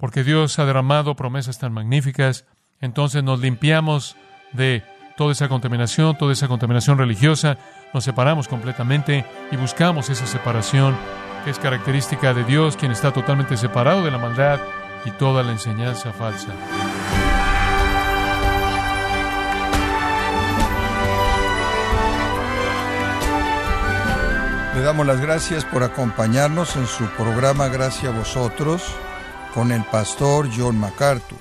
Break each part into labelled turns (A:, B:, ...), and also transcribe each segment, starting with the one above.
A: porque Dios ha derramado promesas tan magníficas, entonces nos limpiamos de toda esa contaminación, toda esa contaminación religiosa, nos separamos completamente y buscamos esa separación que es característica de Dios, quien está totalmente separado de la maldad y toda la enseñanza falsa.
B: Le damos las gracias por acompañarnos en su programa Gracias a vosotros con el pastor John MacArthur.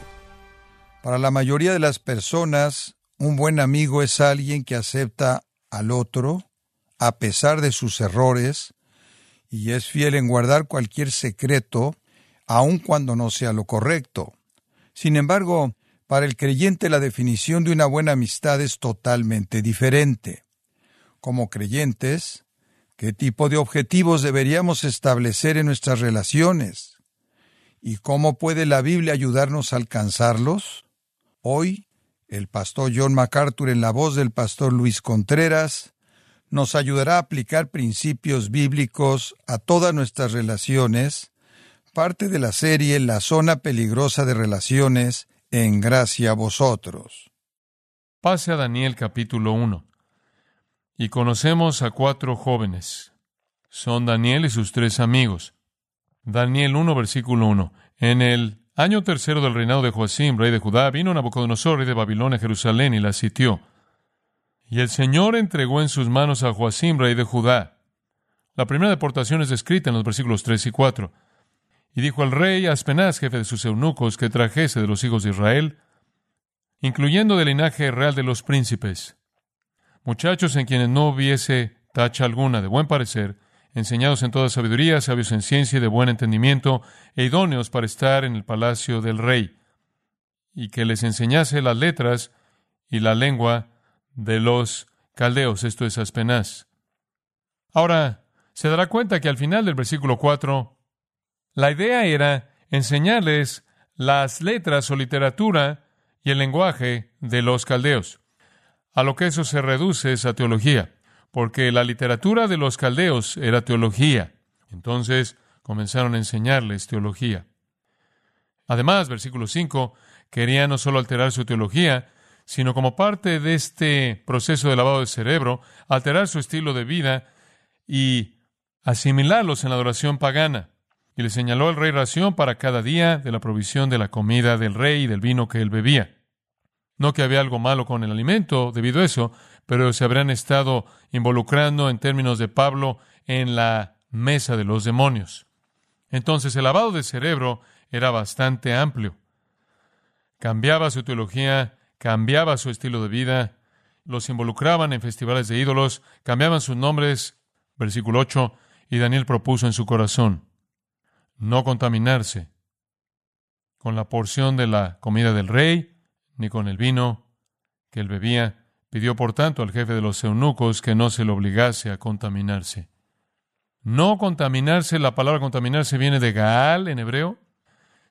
B: Para la mayoría de las personas, un buen amigo es alguien que acepta al otro a pesar de sus errores y es fiel en guardar cualquier secreto, aun cuando no sea lo correcto. Sin embargo, para el creyente la definición de una buena amistad es totalmente diferente. Como creyentes, ¿qué tipo de objetivos deberíamos establecer en nuestras relaciones? ¿Y cómo puede la Biblia ayudarnos a alcanzarlos? Hoy, el pastor John MacArthur en la voz del pastor Luis Contreras nos ayudará a aplicar principios bíblicos a todas nuestras relaciones, parte de la serie La zona peligrosa de relaciones en gracia a vosotros.
A: Pase a Daniel capítulo 1. Y conocemos a cuatro jóvenes. Son Daniel y sus tres amigos. Daniel 1, versículo 1. En el año tercero del reinado de Joacim, rey de Judá, vino Nabucodonosor, rey de Babilonia, a Jerusalén, y la sitió. Y el Señor entregó en sus manos a Joacim, rey de Judá. La primera deportación es descrita en los versículos 3 y 4. Y dijo al rey Aspenaz, jefe de sus eunucos, que trajese de los hijos de Israel, incluyendo del linaje real de los príncipes, muchachos en quienes no hubiese tacha alguna de buen parecer, enseñados en toda sabiduría, sabios en ciencia y de buen entendimiento, e idóneos para estar en el palacio del rey, y que les enseñase las letras y la lengua de los caldeos, esto es Aspenaz. Ahora, se dará cuenta que al final del versículo 4, la idea era enseñarles las letras o literatura y el lenguaje de los caldeos. A lo que eso se reduce es a teología, porque la literatura de los caldeos era teología. Entonces comenzaron a enseñarles teología. Además, versículo 5, quería no solo alterar su teología, sino como parte de este proceso de lavado de cerebro, alterar su estilo de vida y asimilarlos en la adoración pagana. Y le señaló el rey ración para cada día de la provisión de la comida del rey y del vino que él bebía. No que había algo malo con el alimento debido a eso, pero se habrían estado involucrando en términos de Pablo en la mesa de los demonios. Entonces el lavado de cerebro era bastante amplio. Cambiaba su teología cambiaba su estilo de vida, los involucraban en festivales de ídolos, cambiaban sus nombres, versículo 8, y Daniel propuso en su corazón no contaminarse con la porción de la comida del rey, ni con el vino que él bebía. Pidió, por tanto, al jefe de los eunucos que no se le obligase a contaminarse. No contaminarse, la palabra contaminarse viene de Gaal en hebreo,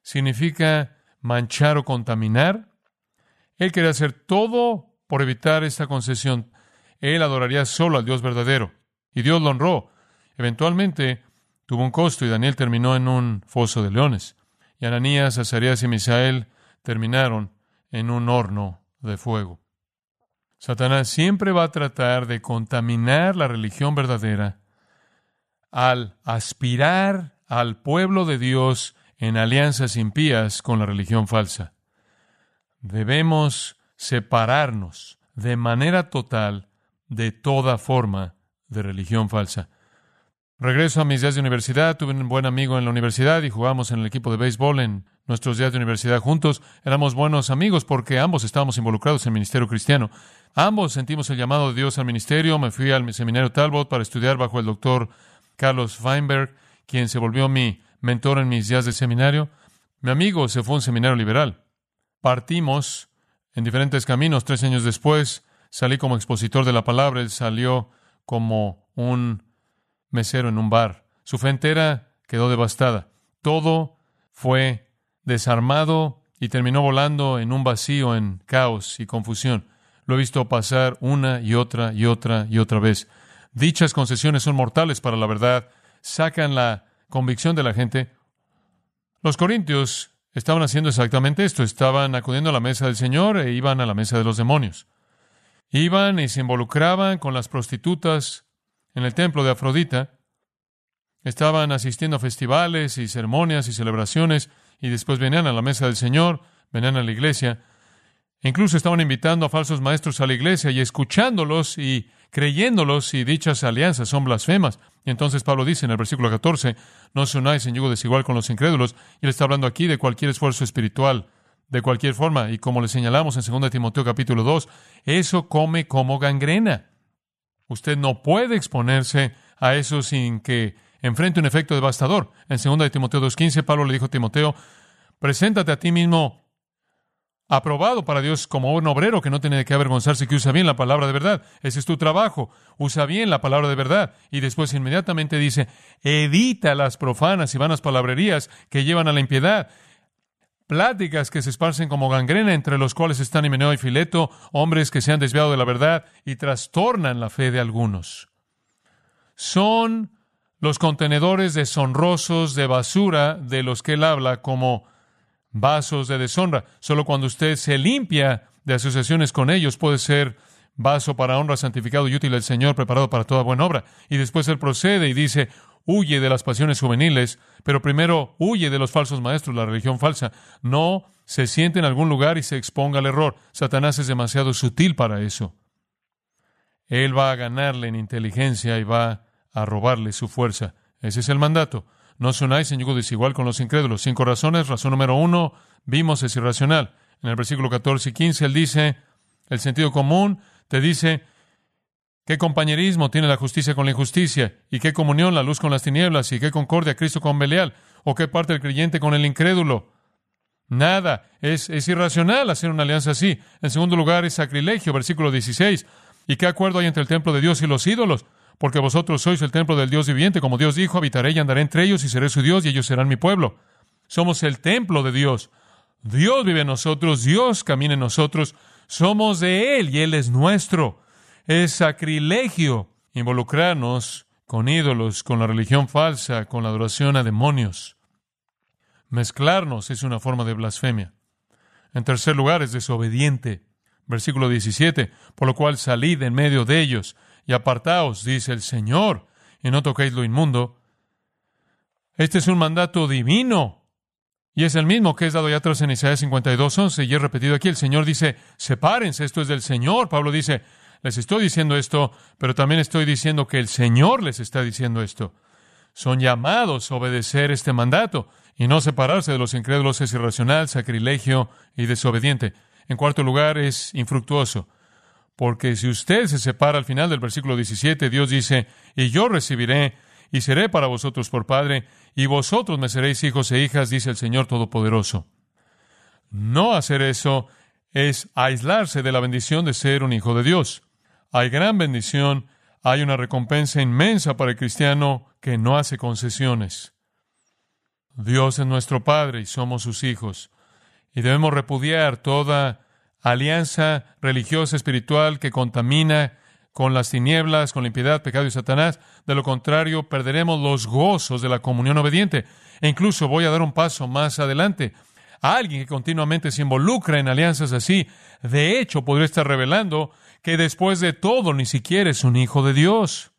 A: significa manchar o contaminar. Él quería hacer todo por evitar esta concesión. Él adoraría solo al Dios verdadero. Y Dios lo honró. Eventualmente tuvo un costo y Daniel terminó en un foso de leones. Y Ananías, Azarías y Misael terminaron en un horno de fuego. Satanás siempre va a tratar de contaminar la religión verdadera al aspirar al pueblo de Dios en alianzas impías con la religión falsa. Debemos separarnos de manera total de toda forma de religión falsa. Regreso a mis días de universidad, tuve un buen amigo en la universidad y jugamos en el equipo de béisbol en nuestros días de universidad juntos. Éramos buenos amigos porque ambos estábamos involucrados en el ministerio cristiano. Ambos sentimos el llamado de Dios al ministerio. Me fui al seminario Talbot para estudiar bajo el doctor Carlos Feinberg, quien se volvió mi mentor en mis días de seminario. Mi amigo se fue a un seminario liberal. Partimos en diferentes caminos. Tres años después salí como expositor de la palabra. Él salió como un mesero en un bar. Su fe entera quedó devastada. Todo fue desarmado y terminó volando en un vacío, en caos y confusión. Lo he visto pasar una y otra y otra y otra vez. Dichas concesiones son mortales para la verdad, sacan la convicción de la gente. Los corintios estaban haciendo exactamente esto. Estaban acudiendo a la mesa del Señor e iban a la mesa de los demonios. Iban y se involucraban con las prostitutas en el templo de Afrodita. Estaban asistiendo a festivales y ceremonias y celebraciones y después venían a la mesa del Señor, venían a la iglesia. incluso estaban invitando a falsos maestros a la iglesia y escuchándolos y creyéndolos y dichas alianzas son blasfemas. Y entonces Pablo dice en el versículo 14, no os unáis en yugo desigual con los incrédulos. Y él está hablando aquí de cualquier esfuerzo espiritual, de cualquier forma. Y como le señalamos en 2 Timoteo capítulo 2, eso come como gangrena. Usted no puede exponerse a eso sin que enfrente un efecto devastador. En 2 Timoteo 2.15, Pablo le dijo a Timoteo, preséntate a ti mismo aprobado para Dios como un obrero que no tiene de qué avergonzarse, que usa bien la palabra de verdad. Ese es tu trabajo. Usa bien la palabra de verdad. Y después inmediatamente dice, evita las profanas y vanas palabrerías que llevan a la impiedad. Pláticas que se esparcen como gangrena, entre los cuales están Himeneo y Fileto, hombres que se han desviado de la verdad y trastornan la fe de algunos. Son los contenedores deshonrosos de basura de los que él habla como vasos de deshonra. Solo cuando usted se limpia de asociaciones con ellos puede ser vaso para honra, santificado y útil al Señor, preparado para toda buena obra. Y después él procede y dice, huye de las pasiones juveniles, pero primero huye de los falsos maestros, la religión falsa. No se siente en algún lugar y se exponga al error. Satanás es demasiado sutil para eso. Él va a ganarle en inteligencia y va a robarle su fuerza. Ese es el mandato. No os unáis en yugo desigual con los incrédulos. Cinco razones. Razón número uno, vimos es irracional. En el versículo 14 y 15 él dice, el sentido común te dice, ¿qué compañerismo tiene la justicia con la injusticia? ¿Y qué comunión la luz con las tinieblas? ¿Y qué concordia Cristo con Belial? ¿O qué parte el creyente con el incrédulo? Nada. Es, es irracional hacer una alianza así. En segundo lugar, es sacrilegio, versículo 16. ¿Y qué acuerdo hay entre el templo de Dios y los ídolos? Porque vosotros sois el templo del Dios viviente, como Dios dijo, habitaré y andaré entre ellos y seré su Dios y ellos serán mi pueblo. Somos el templo de Dios. Dios vive en nosotros, Dios camina en nosotros, somos de Él y Él es nuestro. Es sacrilegio involucrarnos con ídolos, con la religión falsa, con la adoración a demonios. Mezclarnos es una forma de blasfemia. En tercer lugar, es desobediente. Versículo 17, por lo cual salid en medio de ellos y apartaos, dice el Señor, y no toquéis lo inmundo. Este es un mandato divino. Y es el mismo que es dado ya atrás en Isaías 52.11 y es repetido aquí. El Señor dice, sepárense, esto es del Señor. Pablo dice, les estoy diciendo esto, pero también estoy diciendo que el Señor les está diciendo esto. Son llamados a obedecer este mandato y no separarse de los incrédulos es irracional, sacrilegio y desobediente. En cuarto lugar, es infructuoso. Porque si usted se separa al final del versículo 17, Dios dice, y yo recibiré y seré para vosotros por Padre, y vosotros me seréis hijos e hijas, dice el Señor Todopoderoso. No hacer eso es aislarse de la bendición de ser un hijo de Dios. Hay gran bendición, hay una recompensa inmensa para el cristiano que no hace concesiones. Dios es nuestro Padre y somos sus hijos, y debemos repudiar toda alianza religiosa espiritual que contamina con las tinieblas, con la impiedad, pecado y Satanás. De lo contrario, perderemos los gozos de la comunión obediente. E incluso voy a dar un paso más adelante. alguien que continuamente se involucra en alianzas así, de hecho, podría estar revelando que después de todo ni siquiera es un hijo de Dios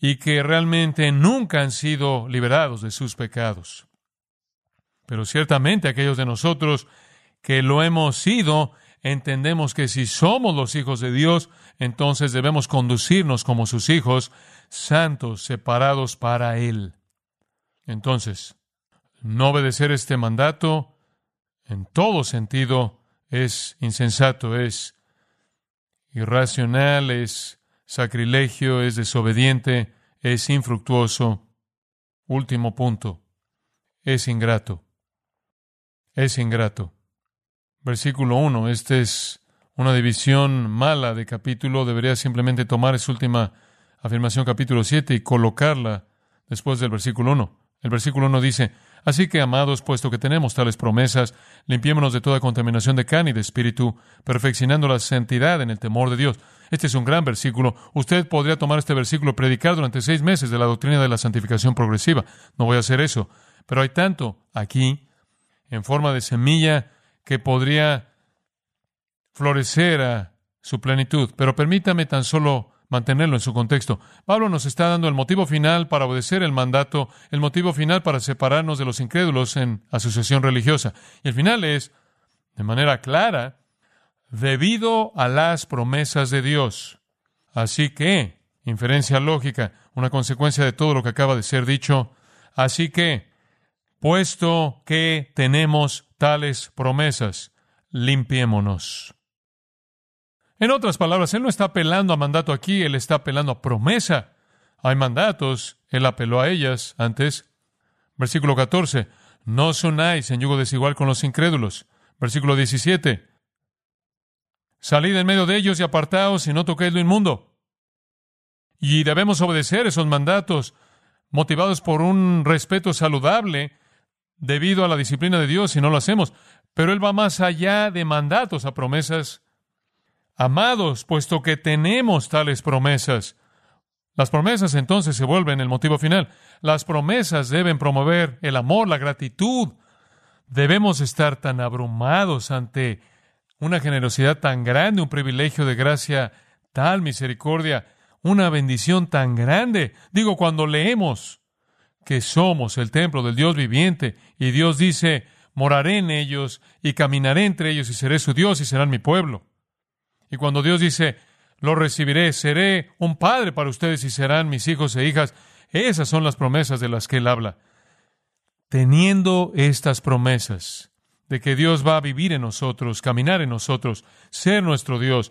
A: y que realmente nunca han sido liberados de sus pecados. Pero ciertamente aquellos de nosotros que lo hemos sido, entendemos que si somos los hijos de Dios, entonces debemos conducirnos como sus hijos, santos, separados para Él. Entonces, no obedecer este mandato en todo sentido es insensato, es irracional, es sacrilegio, es desobediente, es infructuoso. Último punto, es ingrato. Es ingrato. Versículo 1. Esta es una división mala de capítulo. Debería simplemente tomar esa última afirmación, capítulo 7, y colocarla después del versículo 1. El versículo 1 dice, Así que, amados, puesto que tenemos tales promesas, limpiémonos de toda contaminación de carne y de espíritu, perfeccionando la santidad en el temor de Dios. Este es un gran versículo. Usted podría tomar este versículo y predicar durante seis meses de la doctrina de la santificación progresiva. No voy a hacer eso. Pero hay tanto aquí en forma de semilla que podría florecer a su plenitud. Pero permítame tan solo mantenerlo en su contexto. Pablo nos está dando el motivo final para obedecer el mandato, el motivo final para separarnos de los incrédulos en asociación religiosa. Y el final es, de manera clara, debido a las promesas de Dios. Así que, inferencia lógica, una consecuencia de todo lo que acaba de ser dicho, así que, puesto que tenemos tales promesas, limpiémonos. En otras palabras, Él no está apelando a mandato aquí, Él está apelando a promesa. Hay mandatos, Él apeló a ellas antes. Versículo 14, no os unáis en yugo desigual con los incrédulos. Versículo 17, salid en medio de ellos y apartaos y no toquéis lo inmundo. Y debemos obedecer esos mandatos motivados por un respeto saludable debido a la disciplina de Dios si no lo hacemos. Pero Él va más allá de mandatos a promesas Amados, puesto que tenemos tales promesas, las promesas entonces se vuelven el motivo final. Las promesas deben promover el amor, la gratitud. Debemos estar tan abrumados ante una generosidad tan grande, un privilegio de gracia, tal misericordia, una bendición tan grande. Digo, cuando leemos que somos el templo del Dios viviente y Dios dice, moraré en ellos y caminaré entre ellos y seré su Dios y serán mi pueblo. Y cuando Dios dice, lo recibiré, seré un padre para ustedes y serán mis hijos e hijas, esas son las promesas de las que Él habla. Teniendo estas promesas de que Dios va a vivir en nosotros, caminar en nosotros, ser nuestro Dios,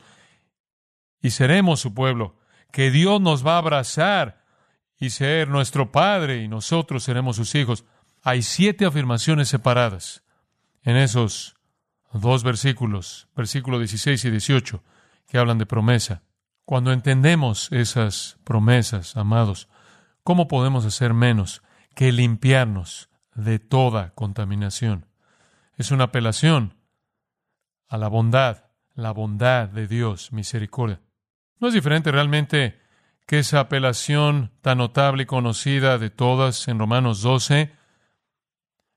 A: y seremos su pueblo, que Dios nos va a abrazar y ser nuestro Padre y nosotros seremos sus hijos. Hay siete afirmaciones separadas en esos dos versículos, versículos 16 y 18, que hablan de promesa. Cuando entendemos esas promesas, amados, ¿cómo podemos hacer menos que limpiarnos de toda contaminación? Es una apelación a la bondad, la bondad de Dios, misericordia. No es diferente realmente que esa apelación tan notable y conocida de todas en Romanos 12,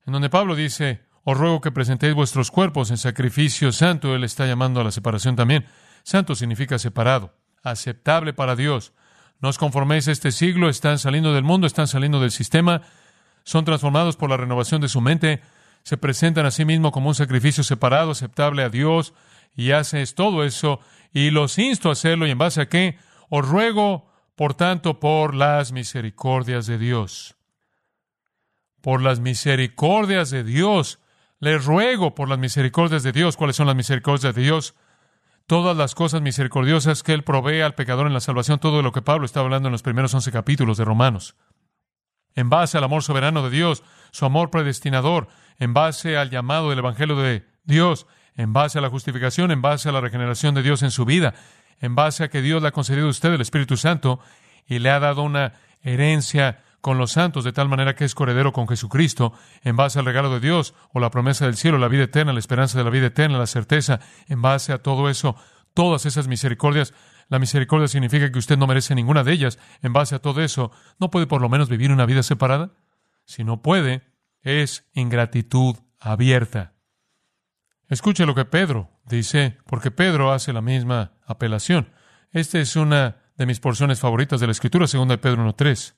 A: en donde Pablo dice, os ruego que presentéis vuestros cuerpos en sacrificio santo. Él está llamando a la separación también. Santo significa separado, aceptable para Dios. No os conforméis a este siglo, están saliendo del mundo, están saliendo del sistema, son transformados por la renovación de su mente, se presentan a sí mismos como un sacrificio separado, aceptable a Dios, y haces todo eso, y los insto a hacerlo, y en base a qué, os ruego, por tanto, por las misericordias de Dios. Por las misericordias de Dios, les ruego por las misericordias de Dios. ¿Cuáles son las misericordias de Dios? Todas las cosas misericordiosas que Él provee al pecador en la salvación, todo lo que Pablo está hablando en los primeros once capítulos de Romanos. En base al amor soberano de Dios, su amor predestinador, en base al llamado del Evangelio de Dios, en base a la justificación, en base a la regeneración de Dios en su vida, en base a que Dios le ha concedido a usted el Espíritu Santo y le ha dado una herencia con los santos, de tal manera que es corredero con Jesucristo, en base al regalo de Dios, o la promesa del cielo, la vida eterna, la esperanza de la vida eterna, la certeza, en base a todo eso, todas esas misericordias. La misericordia significa que usted no merece ninguna de ellas. En base a todo eso, ¿no puede por lo menos vivir una vida separada? Si no puede, es ingratitud abierta. Escuche lo que Pedro dice, porque Pedro hace la misma apelación. Esta es una de mis porciones favoritas de la Escritura, segunda de Pedro 1.3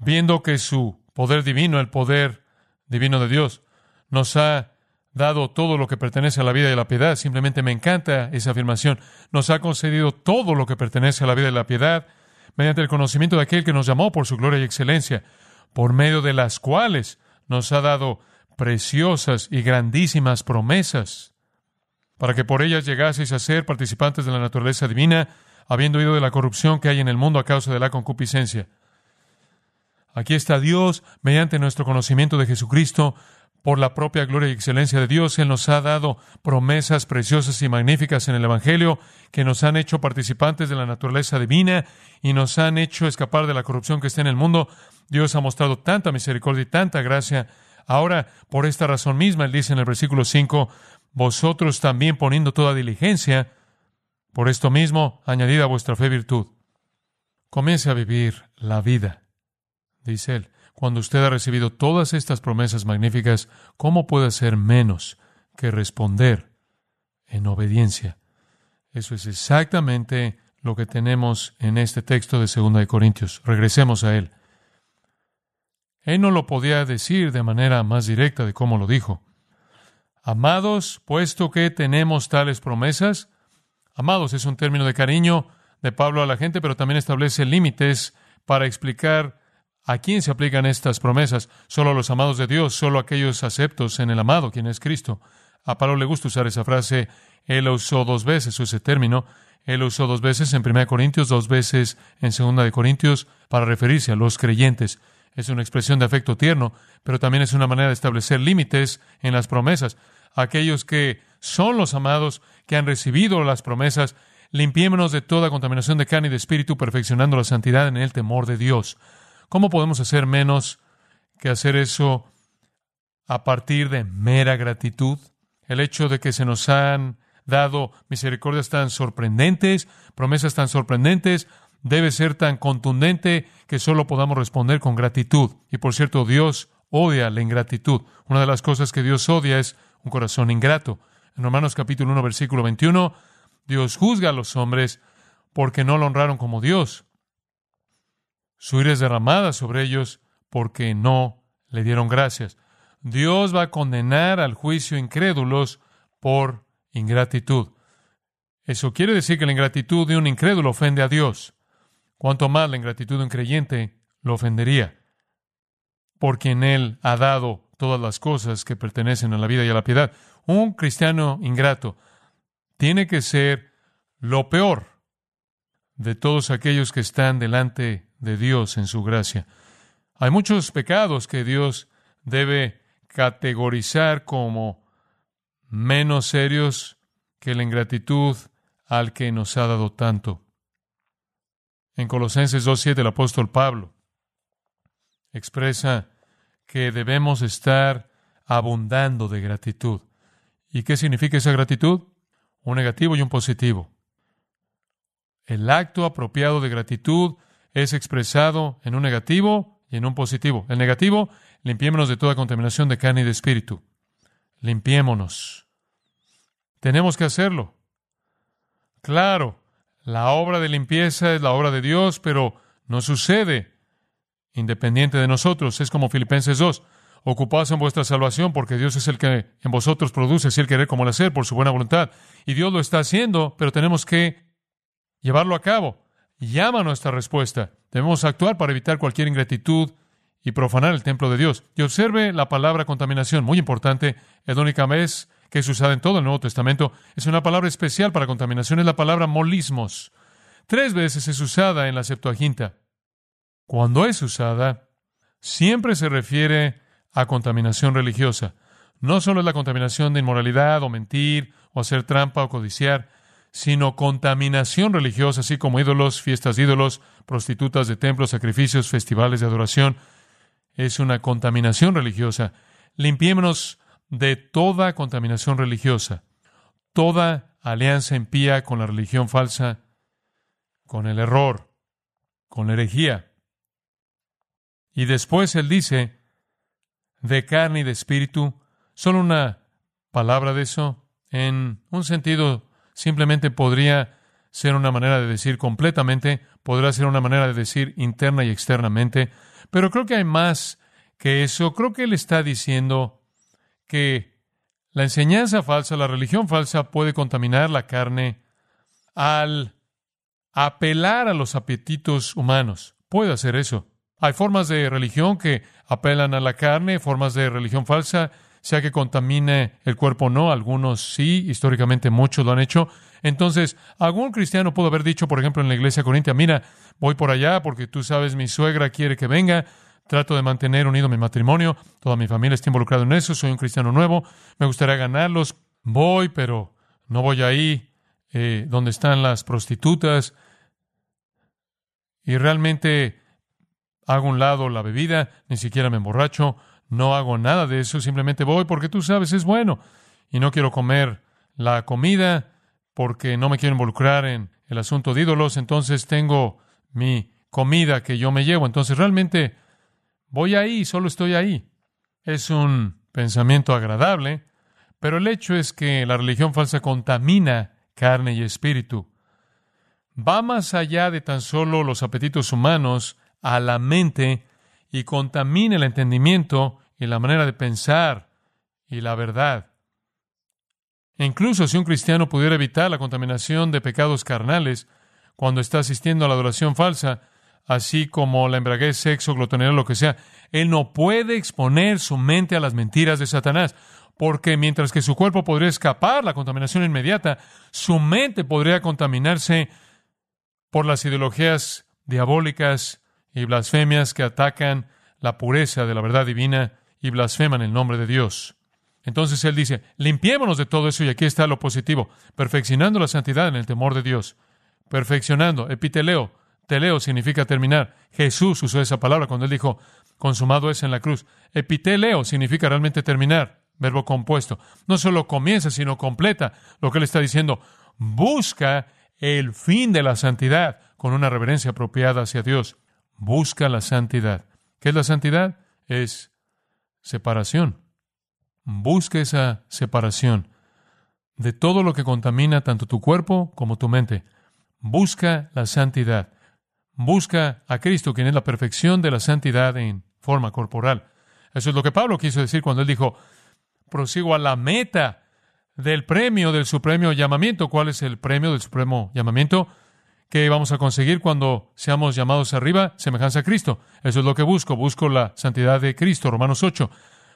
A: viendo que su poder divino, el poder divino de Dios, nos ha dado todo lo que pertenece a la vida y a la piedad. Simplemente me encanta esa afirmación. Nos ha concedido todo lo que pertenece a la vida y la piedad mediante el conocimiento de aquel que nos llamó por su gloria y excelencia, por medio de las cuales nos ha dado preciosas y grandísimas promesas, para que por ellas llegaseis a ser participantes de la naturaleza divina, habiendo oído de la corrupción que hay en el mundo a causa de la concupiscencia. Aquí está Dios, mediante nuestro conocimiento de Jesucristo, por la propia gloria y excelencia de Dios, Él nos ha dado promesas preciosas y magníficas en el Evangelio que nos han hecho participantes de la naturaleza divina y nos han hecho escapar de la corrupción que está en el mundo. Dios ha mostrado tanta misericordia y tanta gracia. Ahora, por esta razón misma, Él dice en el versículo 5, vosotros también poniendo toda diligencia, por esto mismo, añadida a vuestra fe virtud. Comience a vivir la vida dice él. Cuando usted ha recibido todas estas promesas magníficas, ¿cómo puede hacer menos que responder en obediencia? Eso es exactamente lo que tenemos en este texto de 2 de Corintios. Regresemos a él. Él no lo podía decir de manera más directa de cómo lo dijo. Amados, puesto que tenemos tales promesas, amados es un término de cariño de Pablo a la gente, pero también establece límites para explicar a quién se aplican estas promesas. Solo a los amados de Dios, solo a aquellos aceptos en el amado, quien es Cristo. A Pablo le gusta usar esa frase, él la usó dos veces, ese término, él lo usó dos veces en 1 Corintios, dos veces en 2 de Corintios, para referirse a los creyentes. Es una expresión de afecto tierno, pero también es una manera de establecer límites en las promesas. Aquellos que son los amados, que han recibido las promesas, limpiémonos de toda contaminación de carne y de espíritu, perfeccionando la santidad en el temor de Dios. ¿Cómo podemos hacer menos que hacer eso a partir de mera gratitud? El hecho de que se nos han dado misericordias tan sorprendentes, promesas tan sorprendentes, debe ser tan contundente que solo podamos responder con gratitud. Y por cierto, Dios odia la ingratitud. Una de las cosas que Dios odia es un corazón ingrato. En Romanos capítulo 1, versículo 21, Dios juzga a los hombres porque no lo honraron como Dios. Su ira es derramada sobre ellos porque no le dieron gracias. Dios va a condenar al juicio incrédulos por ingratitud. Eso quiere decir que la ingratitud de un incrédulo ofende a Dios. Cuanto más la ingratitud de un creyente lo ofendería, por quien Él ha dado todas las cosas que pertenecen a la vida y a la piedad. Un cristiano ingrato tiene que ser lo peor de todos aquellos que están delante de Dios en su gracia. Hay muchos pecados que Dios debe categorizar como menos serios que la ingratitud al que nos ha dado tanto. En Colosenses 2.7 el apóstol Pablo expresa que debemos estar abundando de gratitud. ¿Y qué significa esa gratitud? Un negativo y un positivo. El acto apropiado de gratitud es expresado en un negativo y en un positivo. El negativo, limpiémonos de toda contaminación de carne y de espíritu. Limpiémonos. Tenemos que hacerlo. Claro, la obra de limpieza es la obra de Dios, pero no sucede independiente de nosotros. Es como Filipenses 2. Ocupaos en vuestra salvación porque Dios es el que en vosotros produce así el querer como el hacer por su buena voluntad. Y Dios lo está haciendo, pero tenemos que llevarlo a cabo. Llama nuestra respuesta. Debemos actuar para evitar cualquier ingratitud y profanar el templo de Dios. Y observe la palabra contaminación, muy importante. Es la única vez que es usada en todo el Nuevo Testamento, es una palabra especial para contaminación, es la palabra molismos. Tres veces es usada en la Septuaginta. Cuando es usada, siempre se refiere a contaminación religiosa. No solo es la contaminación de inmoralidad o mentir o hacer trampa o codiciar, sino contaminación religiosa, así como ídolos, fiestas de ídolos, prostitutas de templos, sacrificios, festivales de adoración. Es una contaminación religiosa. Limpiémonos de toda contaminación religiosa, toda alianza impía con la religión falsa, con el error, con la herejía. Y después él dice, de carne y de espíritu, solo una palabra de eso, en un sentido simplemente podría ser una manera de decir completamente, podría ser una manera de decir interna y externamente, pero creo que hay más que eso. Creo que él está diciendo que la enseñanza falsa, la religión falsa puede contaminar la carne al apelar a los apetitos humanos. Puede hacer eso. Hay formas de religión que apelan a la carne, formas de religión falsa, sea que contamine el cuerpo o no, algunos sí, históricamente muchos lo han hecho. Entonces, algún cristiano pudo haber dicho, por ejemplo, en la iglesia corintia, mira, voy por allá porque tú sabes, mi suegra quiere que venga, Trato de mantener unido mi matrimonio. Toda mi familia está involucrada en eso. Soy un cristiano nuevo. Me gustaría ganarlos. Voy, pero no voy ahí eh, donde están las prostitutas. Y realmente hago un lado la bebida. Ni siquiera me emborracho. No hago nada de eso. Simplemente voy porque tú sabes es bueno. Y no quiero comer la comida porque no me quiero involucrar en el asunto de ídolos. Entonces tengo mi comida que yo me llevo. Entonces realmente Voy ahí, solo estoy ahí. Es un pensamiento agradable, pero el hecho es que la religión falsa contamina carne y espíritu. Va más allá de tan solo los apetitos humanos a la mente y contamina el entendimiento y la manera de pensar y la verdad. Incluso si un cristiano pudiera evitar la contaminación de pecados carnales cuando está asistiendo a la adoración falsa, así como la embriaguez, sexo, glotonería, lo que sea, él no puede exponer su mente a las mentiras de Satanás, porque mientras que su cuerpo podría escapar la contaminación inmediata, su mente podría contaminarse por las ideologías diabólicas y blasfemias que atacan la pureza de la verdad divina y blasfeman el nombre de Dios. Entonces él dice, limpiémonos de todo eso y aquí está lo positivo, perfeccionando la santidad en el temor de Dios. Perfeccionando, epiteleo, teleo significa terminar. Jesús usó esa palabra cuando él dijo, consumado es en la cruz. Epiteleo significa realmente terminar, verbo compuesto. No solo comienza, sino completa. Lo que él está diciendo, busca el fin de la santidad con una reverencia apropiada hacia Dios. Busca la santidad. ¿Qué es la santidad? Es separación. Busca esa separación de todo lo que contamina tanto tu cuerpo como tu mente. Busca la santidad. Busca a Cristo, quien es la perfección de la santidad en forma corporal. Eso es lo que Pablo quiso decir cuando él dijo, prosigo a la meta del premio del supremo llamamiento. ¿Cuál es el premio del supremo llamamiento? ¿Qué vamos a conseguir cuando seamos llamados arriba? Semejanza a Cristo. Eso es lo que busco. Busco la santidad de Cristo. Romanos 8.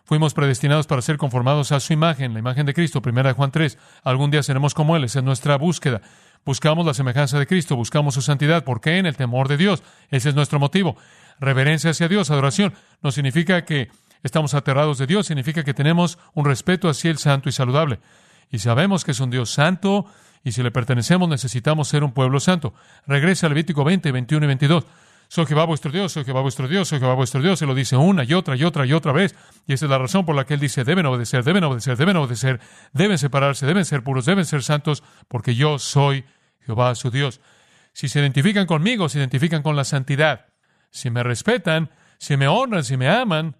A: Fuimos predestinados para ser conformados a su imagen, la imagen de Cristo. Primera de Juan 3. Algún día seremos como Él. Esa es nuestra búsqueda. Buscamos la semejanza de Cristo. Buscamos su santidad. ¿Por qué? En el temor de Dios. Ese es nuestro motivo. Reverencia hacia Dios, adoración. No significa que estamos aterrados de Dios. Significa que tenemos un respeto hacia el santo y saludable. Y sabemos que es un Dios santo, y si le pertenecemos, necesitamos ser un pueblo santo. Regresa a Levítico 20, 21 y 22. Soy Jehová vuestro Dios, soy Jehová vuestro Dios, soy Jehová vuestro Dios. Se lo dice una y otra y otra y otra vez. Y esa es la razón por la que él dice, deben obedecer, deben obedecer, deben obedecer, deben separarse, deben ser puros, deben ser santos, porque yo soy Jehová su Dios. Si se identifican conmigo, se identifican con la santidad. Si me respetan, si me honran, si me aman,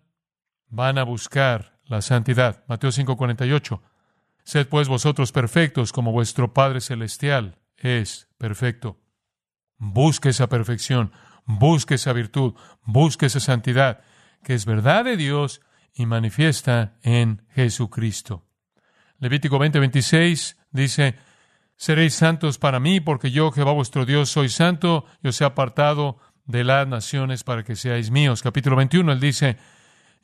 A: van a buscar la santidad. Mateo 5:48. Sed pues vosotros perfectos como vuestro Padre Celestial es perfecto. Busque esa perfección, busque esa virtud, busque esa santidad, que es verdad de Dios y manifiesta en Jesucristo. Levítico 20:26 dice, Seréis santos para mí, porque yo, Jehová vuestro Dios, soy santo, y os he apartado de las naciones para que seáis míos. Capítulo 21, él dice,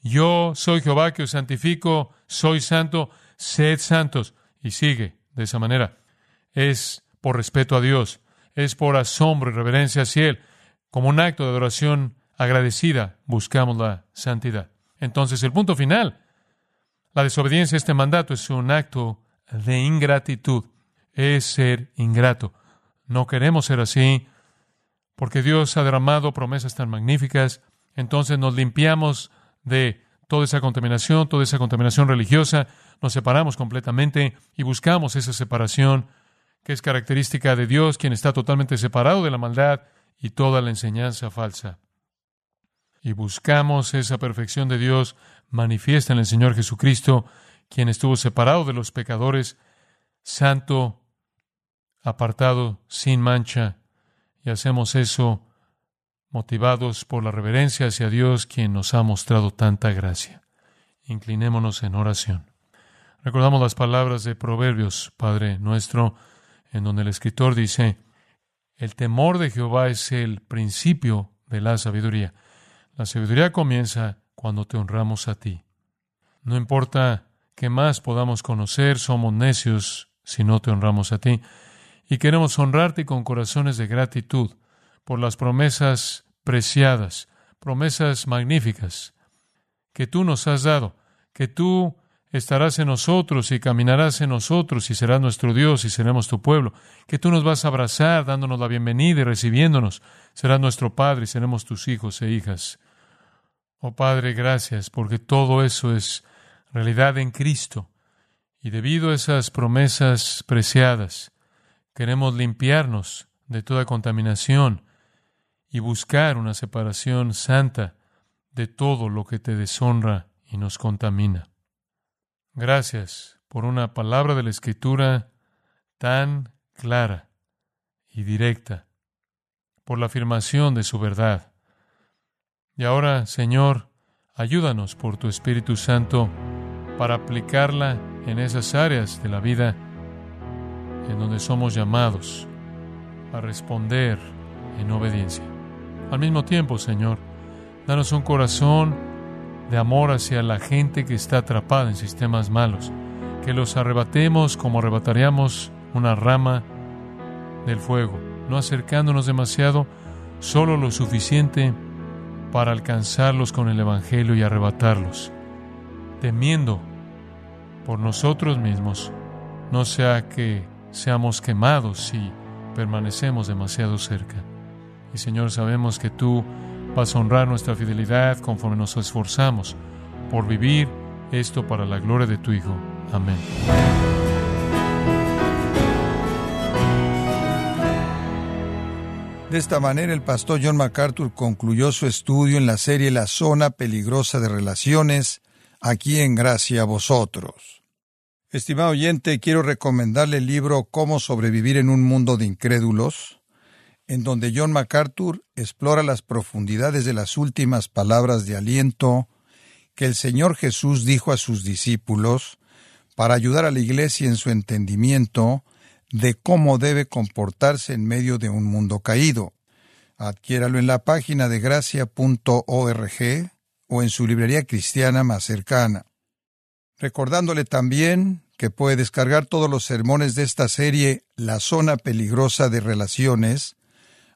A: Yo soy Jehová que os santifico, soy santo, sed santos. Y sigue de esa manera. Es por respeto a Dios, es por asombro y reverencia hacia Él. Como un acto de adoración agradecida, buscamos la santidad. Entonces, el punto final, la desobediencia a este mandato es un acto de ingratitud, es ser ingrato. No queremos ser así, porque Dios ha derramado promesas tan magníficas, entonces nos limpiamos de toda esa contaminación, toda esa contaminación religiosa, nos separamos completamente y buscamos esa separación que es característica de Dios, quien está totalmente separado de la maldad y toda la enseñanza falsa. Y buscamos esa perfección de Dios manifiesta en el Señor Jesucristo, quien estuvo separado de los pecadores, santo, apartado, sin mancha, y hacemos eso motivados por la reverencia hacia Dios, quien nos ha mostrado tanta gracia. Inclinémonos en oración. Recordamos las palabras de Proverbios, Padre nuestro, en donde el escritor dice, el temor de Jehová es el principio de la sabiduría. La sabiduría comienza cuando te honramos a ti. No importa qué más podamos conocer, somos necios si no te honramos a ti. Y queremos honrarte con corazones de gratitud por las promesas preciadas, promesas magníficas que tú nos has dado, que tú estarás en nosotros y caminarás en nosotros y serás nuestro Dios y seremos tu pueblo, que tú nos vas a abrazar dándonos la bienvenida y recibiéndonos, serás nuestro Padre y seremos tus hijos e hijas. Oh Padre, gracias porque todo eso es realidad en Cristo y debido a esas promesas preciadas, queremos limpiarnos de toda contaminación y buscar una separación santa de todo lo que te deshonra y nos contamina. Gracias por una palabra de la Escritura tan clara y directa, por la afirmación de su verdad. Y ahora, Señor, ayúdanos por tu Espíritu Santo para aplicarla en esas áreas de la vida en donde somos llamados a responder en obediencia. Al mismo tiempo, Señor, danos un corazón de amor hacia la gente que está atrapada en sistemas malos, que los arrebatemos como arrebataríamos una rama del fuego, no acercándonos demasiado, solo lo suficiente para alcanzarlos con el Evangelio y arrebatarlos, temiendo por nosotros mismos, no sea que seamos quemados si permanecemos demasiado cerca. Y Señor, sabemos que tú vas a honrar nuestra fidelidad conforme nos esforzamos por vivir esto para la gloria de tu Hijo. Amén.
C: De esta manera, el pastor John MacArthur concluyó su estudio en la serie La zona peligrosa de relaciones, aquí en Gracia a vosotros. Estimado oyente, quiero recomendarle el libro Cómo sobrevivir en un mundo de incrédulos, en donde John MacArthur explora las profundidades de las últimas palabras de aliento que el Señor Jesús dijo a sus discípulos para ayudar a la Iglesia en su entendimiento de cómo debe comportarse en medio de un mundo caído. Adquiéralo en la página de gracia.org o en su librería cristiana más cercana. Recordándole también que puede descargar todos los sermones de esta serie La zona peligrosa de relaciones,